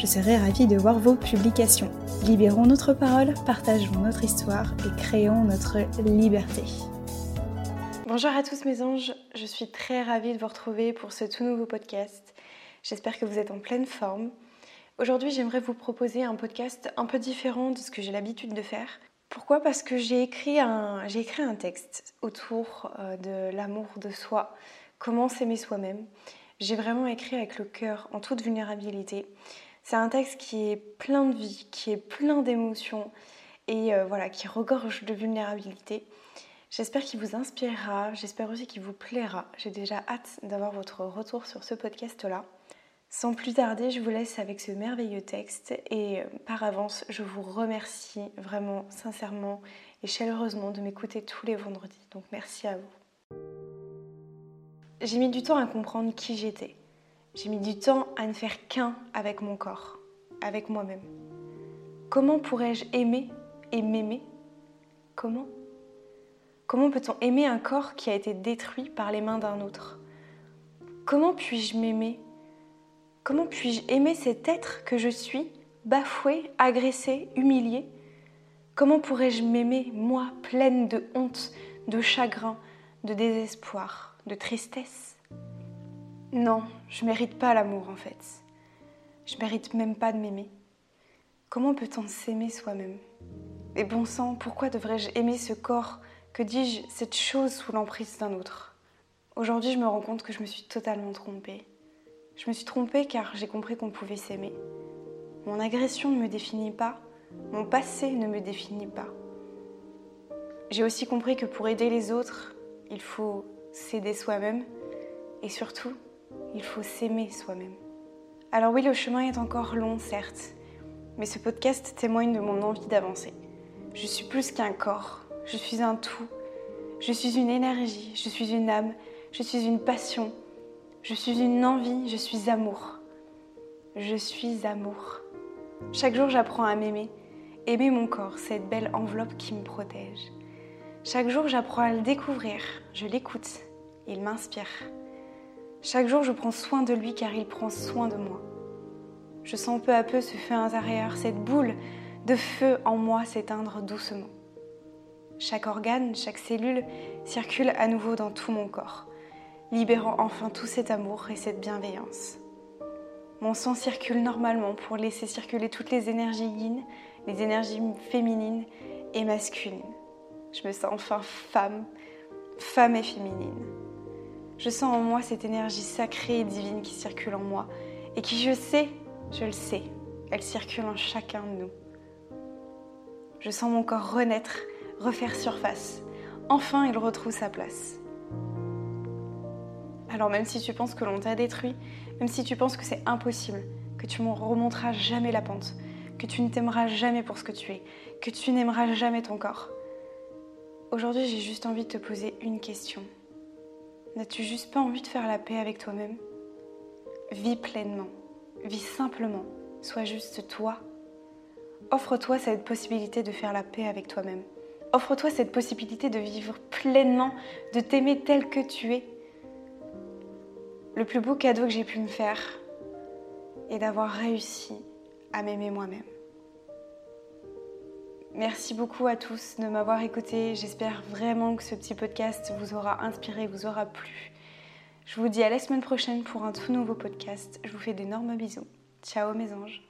Je serai ravie de voir vos publications. Libérons notre parole, partageons notre histoire et créons notre liberté. Bonjour à tous mes anges, je suis très ravie de vous retrouver pour ce tout nouveau podcast. J'espère que vous êtes en pleine forme. Aujourd'hui j'aimerais vous proposer un podcast un peu différent de ce que j'ai l'habitude de faire. Pourquoi? Parce que j'ai écrit, un, j'ai écrit un texte autour euh, de l'amour de soi, comment s'aimer soi-même. J'ai vraiment écrit avec le cœur, en toute vulnérabilité. C'est un texte qui est plein de vie, qui est plein d'émotions et euh, voilà, qui regorge de vulnérabilité. J'espère qu'il vous inspirera, j'espère aussi qu'il vous plaira. J'ai déjà hâte d'avoir votre retour sur ce podcast-là. Sans plus tarder, je vous laisse avec ce merveilleux texte et euh, par avance, je vous remercie vraiment sincèrement et chaleureusement de m'écouter tous les vendredis. Donc merci à vous. J'ai mis du temps à comprendre qui j'étais. J'ai mis du temps à ne faire qu'un avec mon corps, avec moi-même. Comment pourrais-je aimer et m'aimer? Comment? Comment peut-on aimer un corps qui a été détruit par les mains d'un autre? Comment puis-je m'aimer? Comment puis-je aimer cet être que je suis, bafoué, agressé, humilié? Comment pourrais-je m'aimer, moi, pleine de honte, de chagrin, de désespoir, de tristesse? Non, je mérite pas l'amour en fait. Je mérite même pas de m'aimer. Comment peut-on s'aimer soi-même? Et bon sang, pourquoi devrais-je aimer ce corps? Que dis-je, cette chose sous l'emprise d'un autre? Aujourd'hui, je me rends compte que je me suis totalement trompée. Je me suis trompée car j'ai compris qu'on pouvait s'aimer. Mon agression ne me définit pas, mon passé ne me définit pas. J'ai aussi compris que pour aider les autres, il faut s'aider soi-même et surtout il faut s'aimer soi-même. Alors oui, le chemin est encore long, certes, mais ce podcast témoigne de mon envie d'avancer. Je suis plus qu'un corps, je suis un tout. Je suis une énergie, je suis une âme, je suis une passion, je suis une envie, je suis amour. Je suis amour. Chaque jour, j'apprends à m'aimer, aimer mon corps, cette belle enveloppe qui me protège. Chaque jour, j'apprends à le découvrir, je l'écoute, il m'inspire. Chaque jour, je prends soin de lui car il prend soin de moi. Je sens peu à peu ce feu intérieur, cette boule de feu en moi s'éteindre doucement. Chaque organe, chaque cellule circule à nouveau dans tout mon corps, libérant enfin tout cet amour et cette bienveillance. Mon sang circule normalement pour laisser circuler toutes les énergies yin, les énergies féminines et masculines. Je me sens enfin femme, femme et féminine. Je sens en moi cette énergie sacrée et divine qui circule en moi et qui, je sais, je le sais, elle circule en chacun de nous. Je sens mon corps renaître, refaire surface. Enfin, il retrouve sa place. Alors même si tu penses que l'on t'a détruit, même si tu penses que c'est impossible, que tu ne remonteras jamais la pente, que tu ne t'aimeras jamais pour ce que tu es, que tu n'aimeras jamais ton corps, aujourd'hui j'ai juste envie de te poser une question. N'as-tu juste pas envie de faire la paix avec toi-même? Vis pleinement, vis simplement, sois juste toi. Offre-toi cette possibilité de faire la paix avec toi-même. Offre-toi cette possibilité de vivre pleinement, de t'aimer tel que tu es. Le plus beau cadeau que j'ai pu me faire est d'avoir réussi à m'aimer moi-même. Merci beaucoup à tous de m'avoir écouté. J'espère vraiment que ce petit podcast vous aura inspiré, vous aura plu. Je vous dis à la semaine prochaine pour un tout nouveau podcast. Je vous fais d'énormes bisous. Ciao mes anges.